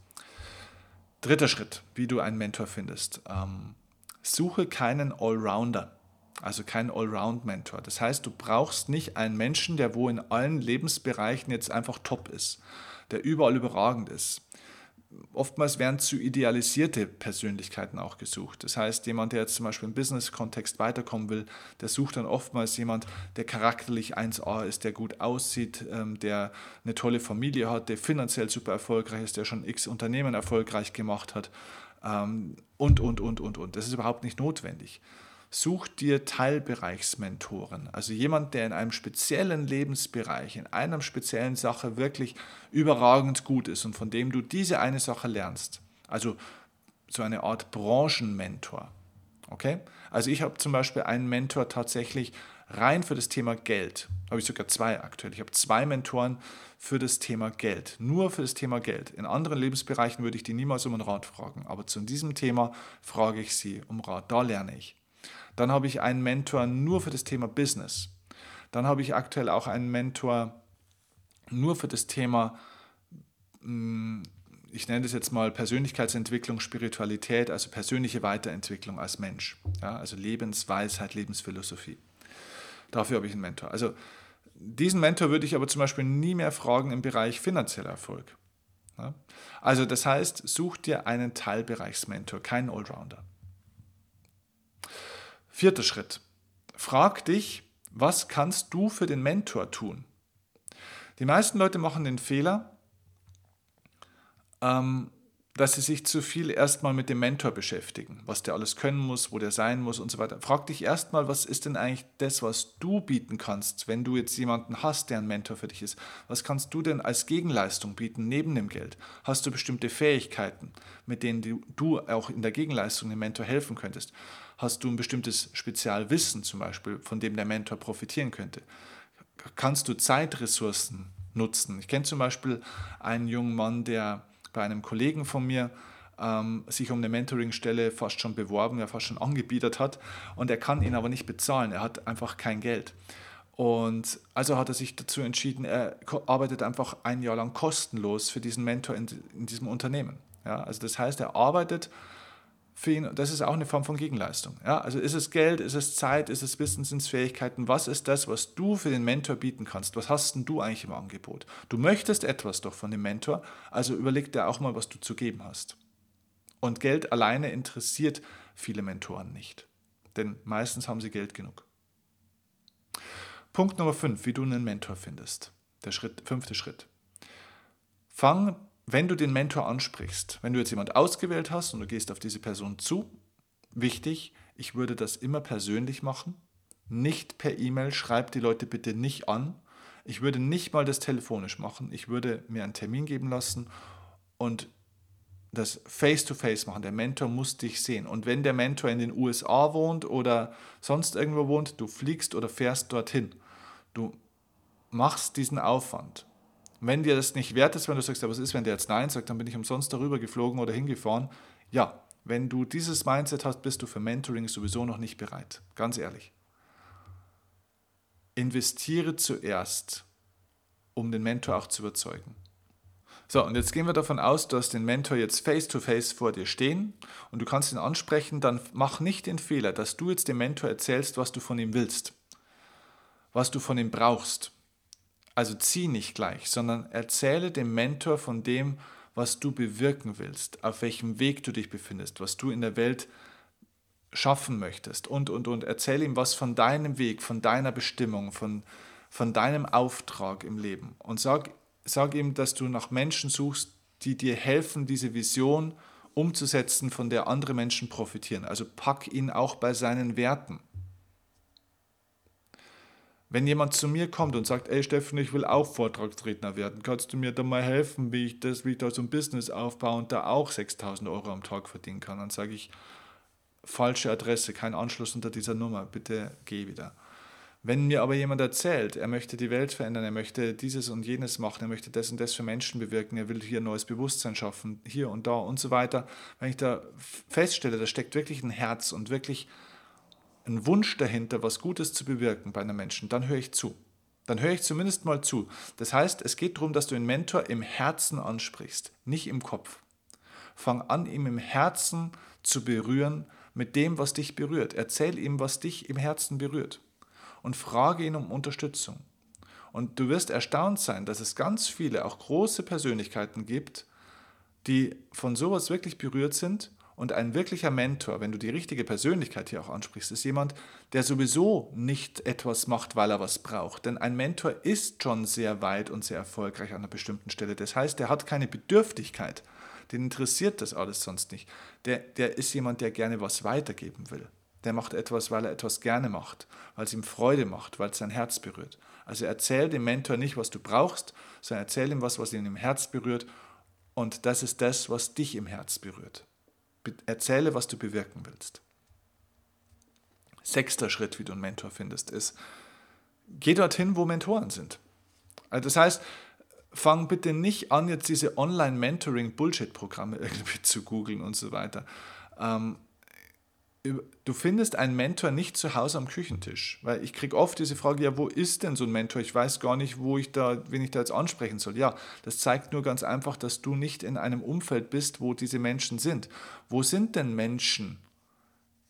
Dritter Schritt, wie du einen Mentor findest. Ähm, suche keinen Allrounder, also keinen Allround-Mentor. Das heißt, du brauchst nicht einen Menschen, der wo in allen Lebensbereichen jetzt einfach top ist, der überall überragend ist oftmals werden zu idealisierte Persönlichkeiten auch gesucht. Das heißt, jemand, der jetzt zum Beispiel im Business-Kontext weiterkommen will, der sucht dann oftmals jemand, der charakterlich 1A ist, der gut aussieht, ähm, der eine tolle Familie hat, der finanziell super erfolgreich ist, der schon x Unternehmen erfolgreich gemacht hat ähm, und, und, und, und, und. Das ist überhaupt nicht notwendig such dir Teilbereichsmentoren, also jemand, der in einem speziellen Lebensbereich, in einer speziellen Sache wirklich überragend gut ist und von dem du diese eine Sache lernst. Also so eine Art Branchenmentor. Okay? Also ich habe zum Beispiel einen Mentor tatsächlich rein für das Thema Geld. Habe ich sogar zwei aktuell. Ich habe zwei Mentoren für das Thema Geld. Nur für das Thema Geld. In anderen Lebensbereichen würde ich die niemals um einen Rat fragen. Aber zu diesem Thema frage ich sie um Rat. Da lerne ich. Dann habe ich einen Mentor nur für das Thema Business. Dann habe ich aktuell auch einen Mentor nur für das Thema, mm, ich nenne das jetzt mal Persönlichkeitsentwicklung, Spiritualität, also persönliche Weiterentwicklung als Mensch. Ja, also Lebensweisheit, Lebensphilosophie. Dafür habe ich einen Mentor. Also diesen Mentor würde ich aber zum Beispiel nie mehr fragen im Bereich finanzieller Erfolg. Ja, also das heißt, such dir einen Teilbereichsmentor, keinen Allrounder. Vierter Schritt. Frag dich, was kannst du für den Mentor tun? Die meisten Leute machen den Fehler, ähm, dass sie sich zu viel erstmal mit dem Mentor beschäftigen, was der alles können muss, wo der sein muss und so weiter. Frag dich erstmal, was ist denn eigentlich das, was du bieten kannst, wenn du jetzt jemanden hast, der ein Mentor für dich ist? Was kannst du denn als Gegenleistung bieten neben dem Geld? Hast du bestimmte Fähigkeiten, mit denen du auch in der Gegenleistung dem Mentor helfen könntest? Hast du ein bestimmtes Spezialwissen zum Beispiel, von dem der Mentor profitieren könnte? Kannst du Zeitressourcen nutzen? Ich kenne zum Beispiel einen jungen Mann, der bei einem Kollegen von mir ähm, sich um eine Mentoringstelle fast schon beworben, ja fast schon angebietet hat und er kann ihn aber nicht bezahlen, er hat einfach kein Geld. Und also hat er sich dazu entschieden, er arbeitet einfach ein Jahr lang kostenlos für diesen Mentor in, in diesem Unternehmen. Ja, also das heißt, er arbeitet für ihn, das ist auch eine Form von Gegenleistung. Ja, also ist es Geld, ist es Zeit, ist es Wissensfähigkeiten, was ist das, was du für den Mentor bieten kannst? Was hast denn du eigentlich im Angebot? Du möchtest etwas doch von dem Mentor, also überleg dir auch mal, was du zu geben hast. Und Geld alleine interessiert viele Mentoren nicht, denn meistens haben sie Geld genug. Punkt Nummer 5, wie du einen Mentor findest. Der Schritt, fünfte Schritt. Fang wenn du den Mentor ansprichst, wenn du jetzt jemand ausgewählt hast und du gehst auf diese Person zu, wichtig, ich würde das immer persönlich machen, nicht per E-Mail, schreib die Leute bitte nicht an. Ich würde nicht mal das telefonisch machen. Ich würde mir einen Termin geben lassen und das Face-to-Face -face machen. Der Mentor muss dich sehen. Und wenn der Mentor in den USA wohnt oder sonst irgendwo wohnt, du fliegst oder fährst dorthin. Du machst diesen Aufwand wenn dir das nicht wert ist, wenn du sagst, ja, was ist, wenn der jetzt Nein sagt, dann bin ich umsonst darüber geflogen oder hingefahren. Ja, wenn du dieses Mindset hast, bist du für Mentoring sowieso noch nicht bereit. Ganz ehrlich. Investiere zuerst, um den Mentor auch zu überzeugen. So, und jetzt gehen wir davon aus, du hast den Mentor jetzt face-to-face -face vor dir stehen und du kannst ihn ansprechen, dann mach nicht den Fehler, dass du jetzt dem Mentor erzählst, was du von ihm willst, was du von ihm brauchst. Also zieh nicht gleich, sondern erzähle dem Mentor von dem, was du bewirken willst, auf welchem Weg du dich befindest, was du in der Welt schaffen möchtest und, und, und. Erzähle ihm was von deinem Weg, von deiner Bestimmung, von, von deinem Auftrag im Leben. Und sag, sag ihm, dass du nach Menschen suchst, die dir helfen, diese Vision umzusetzen, von der andere Menschen profitieren. Also pack ihn auch bei seinen Werten. Wenn jemand zu mir kommt und sagt, ey Steffen, ich will auch Vortragsredner werden, kannst du mir da mal helfen, wie ich das, wie ich da so ein Business aufbaue und da auch 6000 Euro am Tag verdienen kann? Dann sage ich, falsche Adresse, kein Anschluss unter dieser Nummer, bitte geh wieder. Wenn mir aber jemand erzählt, er möchte die Welt verändern, er möchte dieses und jenes machen, er möchte das und das für Menschen bewirken, er will hier neues Bewusstsein schaffen, hier und da und so weiter, wenn ich da feststelle, da steckt wirklich ein Herz und wirklich ein Wunsch dahinter, was Gutes zu bewirken bei einem Menschen, dann höre ich zu. Dann höre ich zumindest mal zu. Das heißt, es geht darum, dass du den Mentor im Herzen ansprichst, nicht im Kopf. Fang an, ihm im Herzen zu berühren mit dem, was dich berührt. Erzähl ihm, was dich im Herzen berührt. Und frage ihn um Unterstützung. Und du wirst erstaunt sein, dass es ganz viele, auch große Persönlichkeiten gibt, die von sowas wirklich berührt sind und ein wirklicher Mentor, wenn du die richtige Persönlichkeit hier auch ansprichst, ist jemand, der sowieso nicht etwas macht, weil er was braucht. Denn ein Mentor ist schon sehr weit und sehr erfolgreich an einer bestimmten Stelle. Das heißt, der hat keine Bedürftigkeit. Den interessiert das alles sonst nicht. Der, der ist jemand, der gerne was weitergeben will. Der macht etwas, weil er etwas gerne macht, weil es ihm Freude macht, weil es sein Herz berührt. Also erzähl dem Mentor nicht, was du brauchst, sondern erzähl ihm was, was ihn im Herz berührt. Und das ist das, was dich im Herz berührt. Erzähle, was du bewirken willst. Sechster Schritt, wie du einen Mentor findest, ist, geh dorthin, wo Mentoren sind. Also das heißt, fang bitte nicht an, jetzt diese Online-Mentoring-Bullshit-Programme [LAUGHS] irgendwie zu googeln und so weiter. Ähm, du findest einen Mentor nicht zu Hause am Küchentisch, weil ich kriege oft diese Frage, ja, wo ist denn so ein Mentor? Ich weiß gar nicht, wo ich da, wen ich da jetzt ansprechen soll. Ja, das zeigt nur ganz einfach, dass du nicht in einem Umfeld bist, wo diese Menschen sind. Wo sind denn Menschen,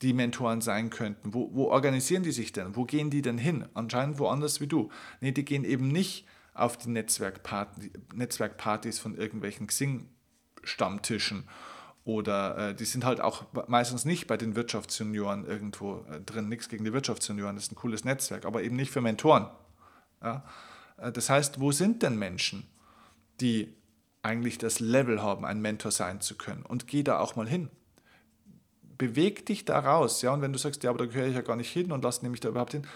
die Mentoren sein könnten? Wo, wo organisieren die sich denn? Wo gehen die denn hin? Anscheinend woanders wie du. Nee, die gehen eben nicht auf die Netzwerkparty, Netzwerkpartys von irgendwelchen Xing-Stammtischen oder äh, die sind halt auch meistens nicht bei den Wirtschaftsjunioren irgendwo äh, drin. Nichts gegen die Wirtschaftsjunioren, das ist ein cooles Netzwerk, aber eben nicht für Mentoren. Ja? Äh, das heißt, wo sind denn Menschen, die eigentlich das Level haben, ein Mentor sein zu können? Und geh da auch mal hin. Beweg dich da raus. Ja? Und wenn du sagst, ja, aber da gehöre ich ja gar nicht hin und lass nämlich da überhaupt hin,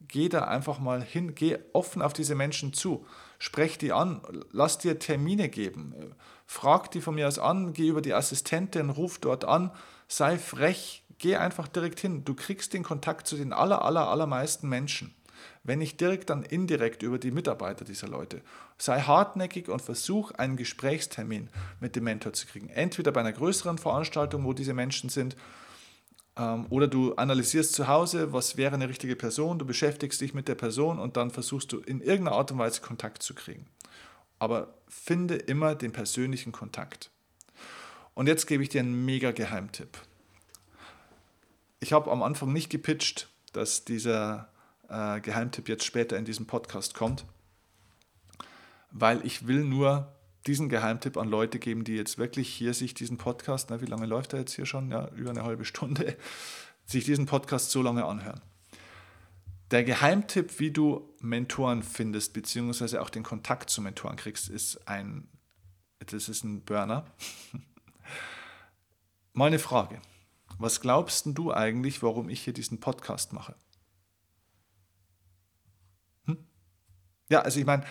geh da einfach mal hin, geh offen auf diese Menschen zu, sprech die an, lass dir Termine geben, frag die von mir aus an, geh über die Assistentin, ruf dort an, sei frech, geh einfach direkt hin. Du kriegst den Kontakt zu den aller, aller, allermeisten Menschen. Wenn nicht direkt, dann indirekt über die Mitarbeiter dieser Leute. Sei hartnäckig und versuch einen Gesprächstermin mit dem Mentor zu kriegen. Entweder bei einer größeren Veranstaltung, wo diese Menschen sind, oder du analysierst zu Hause, was wäre eine richtige Person, du beschäftigst dich mit der Person und dann versuchst du in irgendeiner Art und Weise Kontakt zu kriegen. Aber finde immer den persönlichen Kontakt. Und jetzt gebe ich dir einen mega Geheimtipp. Ich habe am Anfang nicht gepitcht, dass dieser äh, Geheimtipp jetzt später in diesem Podcast kommt, weil ich will nur diesen Geheimtipp an Leute geben, die jetzt wirklich hier sich diesen Podcast, na, wie lange läuft er jetzt hier schon? Ja, über eine halbe Stunde, [LAUGHS] sich diesen Podcast so lange anhören. Der Geheimtipp, wie du Mentoren findest, beziehungsweise auch den Kontakt zu Mentoren kriegst, ist ein, das ist ein Burner. [LAUGHS] Meine Frage, was glaubst du eigentlich, warum ich hier diesen Podcast mache? Hm? Ja, also ich meine,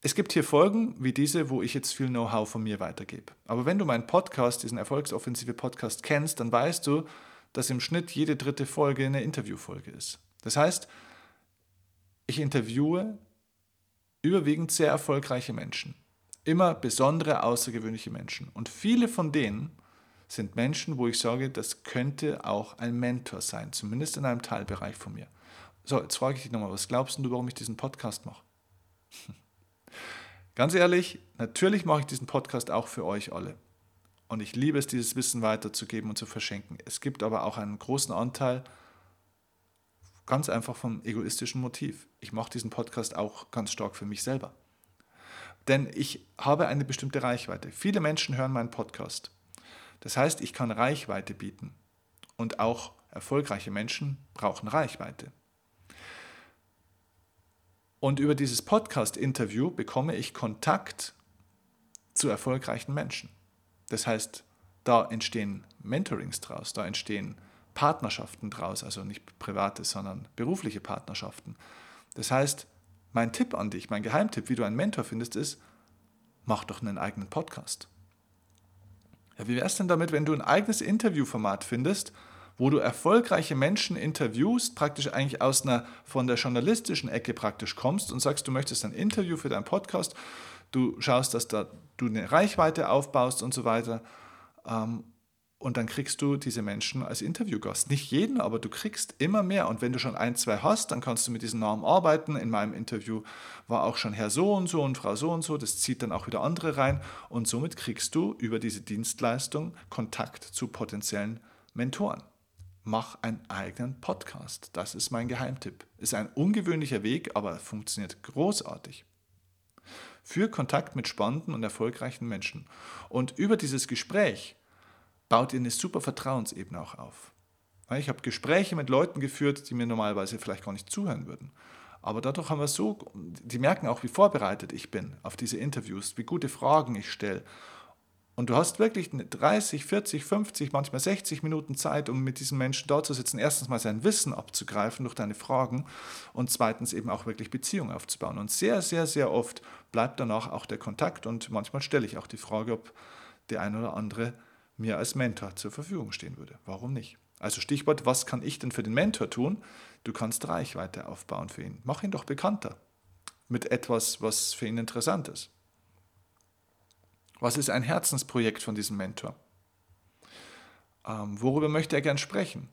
es gibt hier Folgen wie diese, wo ich jetzt viel Know-how von mir weitergebe. Aber wenn du meinen Podcast, diesen Erfolgsoffensive Podcast kennst, dann weißt du, dass im Schnitt jede dritte Folge eine Interviewfolge ist. Das heißt, ich interviewe überwiegend sehr erfolgreiche Menschen. Immer besondere, außergewöhnliche Menschen. Und viele von denen sind Menschen, wo ich sage, das könnte auch ein Mentor sein, zumindest in einem Teilbereich von mir. So, jetzt frage ich dich nochmal, was glaubst du, warum ich diesen Podcast mache? [LAUGHS] Ganz ehrlich, natürlich mache ich diesen Podcast auch für euch alle. Und ich liebe es, dieses Wissen weiterzugeben und zu verschenken. Es gibt aber auch einen großen Anteil, ganz einfach vom egoistischen Motiv. Ich mache diesen Podcast auch ganz stark für mich selber. Denn ich habe eine bestimmte Reichweite. Viele Menschen hören meinen Podcast. Das heißt, ich kann Reichweite bieten. Und auch erfolgreiche Menschen brauchen Reichweite. Und über dieses Podcast-Interview bekomme ich Kontakt zu erfolgreichen Menschen. Das heißt, da entstehen Mentorings draus, da entstehen Partnerschaften draus, also nicht private, sondern berufliche Partnerschaften. Das heißt, mein Tipp an dich, mein Geheimtipp, wie du einen Mentor findest, ist, mach doch einen eigenen Podcast. Ja, wie wäre es denn damit, wenn du ein eigenes Interviewformat findest, wo du erfolgreiche Menschen interviewst, praktisch eigentlich aus einer von der journalistischen Ecke praktisch kommst und sagst, du möchtest ein Interview für deinen Podcast, du schaust, dass da du eine Reichweite aufbaust und so weiter. Ähm, und dann kriegst du diese Menschen als Interviewgast. Nicht jeden, aber du kriegst immer mehr. Und wenn du schon ein, zwei hast, dann kannst du mit diesen Namen arbeiten. In meinem Interview war auch schon Herr so und so und Frau so und so. Das zieht dann auch wieder andere rein. Und somit kriegst du über diese Dienstleistung Kontakt zu potenziellen Mentoren mach einen eigenen Podcast. Das ist mein Geheimtipp. Ist ein ungewöhnlicher Weg, aber funktioniert großartig. Für Kontakt mit spannenden und erfolgreichen Menschen. Und über dieses Gespräch baut ihr eine super Vertrauensebene auch auf. Ich habe Gespräche mit Leuten geführt, die mir normalerweise vielleicht gar nicht zuhören würden. Aber dadurch haben wir so, die merken auch, wie vorbereitet ich bin auf diese Interviews, wie gute Fragen ich stelle und du hast wirklich 30, 40, 50, manchmal 60 Minuten Zeit, um mit diesem Menschen dort zu sitzen. Erstens mal sein Wissen abzugreifen durch deine Fragen und zweitens eben auch wirklich Beziehungen aufzubauen. Und sehr, sehr, sehr oft bleibt danach auch der Kontakt und manchmal stelle ich auch die Frage, ob der ein oder andere mir als Mentor zur Verfügung stehen würde. Warum nicht? Also Stichwort, was kann ich denn für den Mentor tun? Du kannst Reichweite aufbauen für ihn. Mach ihn doch bekannter mit etwas, was für ihn interessant ist. Was ist ein Herzensprojekt von diesem Mentor? Ähm, worüber möchte er gern sprechen?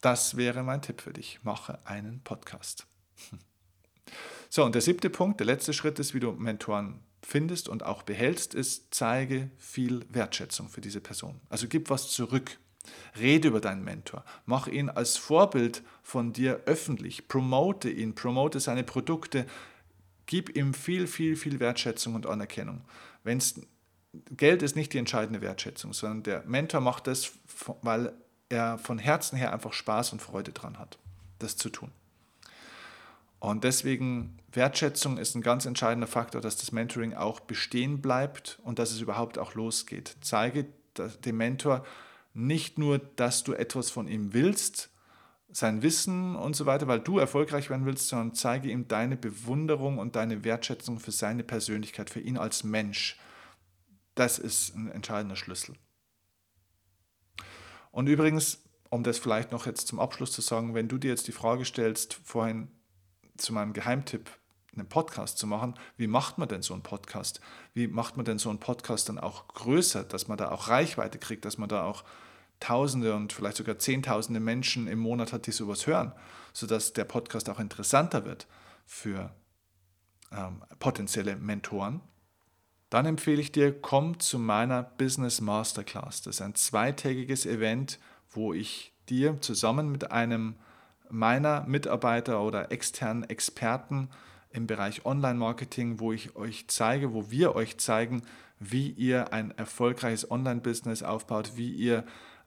Das wäre mein Tipp für dich. Mache einen Podcast. [LAUGHS] So, und der siebte Punkt, der letzte Schritt ist, wie du Mentoren findest und auch behältst, ist, zeige viel Wertschätzung für diese Person. Also gib was zurück. Rede über deinen Mentor. Mach ihn als Vorbild von dir öffentlich. Promote ihn, promote seine Produkte, Gib ihm viel, viel, viel Wertschätzung und Anerkennung. Wenn's, Geld ist nicht die entscheidende Wertschätzung, sondern der Mentor macht das, weil er von Herzen her einfach Spaß und Freude dran hat, das zu tun. Und deswegen Wertschätzung ist ein ganz entscheidender Faktor, dass das Mentoring auch bestehen bleibt und dass es überhaupt auch losgeht. Zeige dem Mentor nicht nur, dass du etwas von ihm willst, sein Wissen und so weiter, weil du erfolgreich werden willst, sondern zeige ihm deine Bewunderung und deine Wertschätzung für seine Persönlichkeit, für ihn als Mensch. Das ist ein entscheidender Schlüssel. Und übrigens, um das vielleicht noch jetzt zum Abschluss zu sagen, wenn du dir jetzt die Frage stellst, vorhin zu meinem Geheimtipp, einen Podcast zu machen, wie macht man denn so einen Podcast? Wie macht man denn so einen Podcast dann auch größer, dass man da auch Reichweite kriegt, dass man da auch Tausende und vielleicht sogar Zehntausende Menschen im Monat hat, die sowas hören, sodass der Podcast auch interessanter wird für ähm, potenzielle Mentoren, dann empfehle ich dir, komm zu meiner Business Masterclass. Das ist ein zweitägiges Event, wo ich dir zusammen mit einem meiner Mitarbeiter oder externen Experten im Bereich Online-Marketing, wo ich euch zeige, wo wir euch zeigen, wie ihr ein erfolgreiches Online-Business aufbaut, wie ihr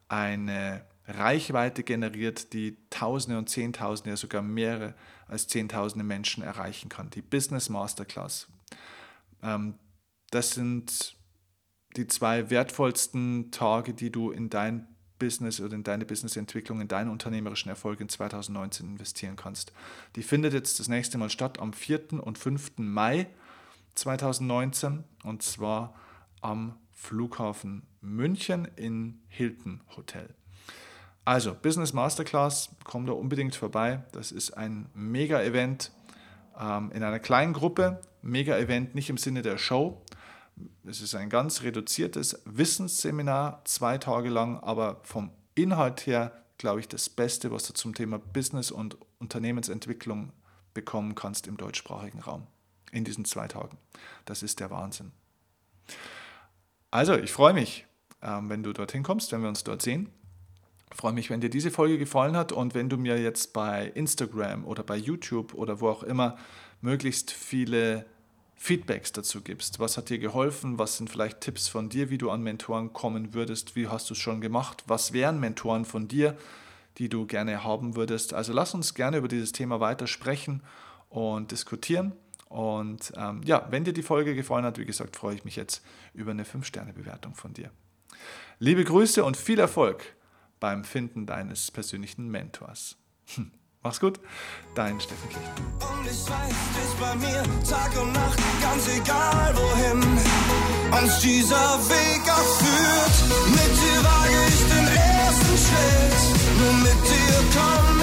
eine Reichweite generiert, die Tausende und Zehntausende, ja sogar mehrere als Zehntausende Menschen erreichen kann. Die Business Masterclass. Ähm, das sind die zwei wertvollsten Tage, die du in dein Business oder in deine Businessentwicklung, in deinen unternehmerischen Erfolg in 2019 investieren kannst. Die findet jetzt das nächste Mal statt am 4. und 5. Mai 2019 und zwar am Flughafen München in Hilton Hotel. Also, Business Masterclass, komm da unbedingt vorbei. Das ist ein Mega-Event ähm, in einer kleinen Gruppe. Mega-Event nicht im Sinne der Show. Es ist ein ganz reduziertes Wissensseminar, zwei Tage lang, aber vom Inhalt her, glaube ich, das Beste, was du zum Thema Business und Unternehmensentwicklung bekommen kannst im deutschsprachigen Raum. In diesen zwei Tagen. Das ist der Wahnsinn. Also, ich freue mich, ähm, wenn du dorthin kommst, wenn wir uns dort sehen. Ich freue mich, wenn dir diese Folge gefallen hat und wenn du mir jetzt bei Instagram oder bei YouTube oder wo auch immer möglichst viele Feedbacks dazu gibst. Was hat dir geholfen? Was sind vielleicht Tipps von dir, wie du an Mentoren kommen würdest? Wie hast du es schon gemacht? Was wären Mentoren von dir, die du gerne haben würdest? Also lass uns gerne über dieses Thema weiter sprechen und diskutieren. Und ähm, ja, wenn dir die Folge gefallen hat, wie gesagt, freue ich mich jetzt über eine 5-Sterne-Bewertung von dir. Liebe Grüße und viel Erfolg beim Finden deines persönlichen Mentors. Hm. Mach's gut, dein Steffen Kicht. Und ich weiß, du bist bei mir Tag und Nacht, ganz egal wohin uns dieser Weg auch führt. Mit dir wage ich den ersten Schritt, nur mit dir komm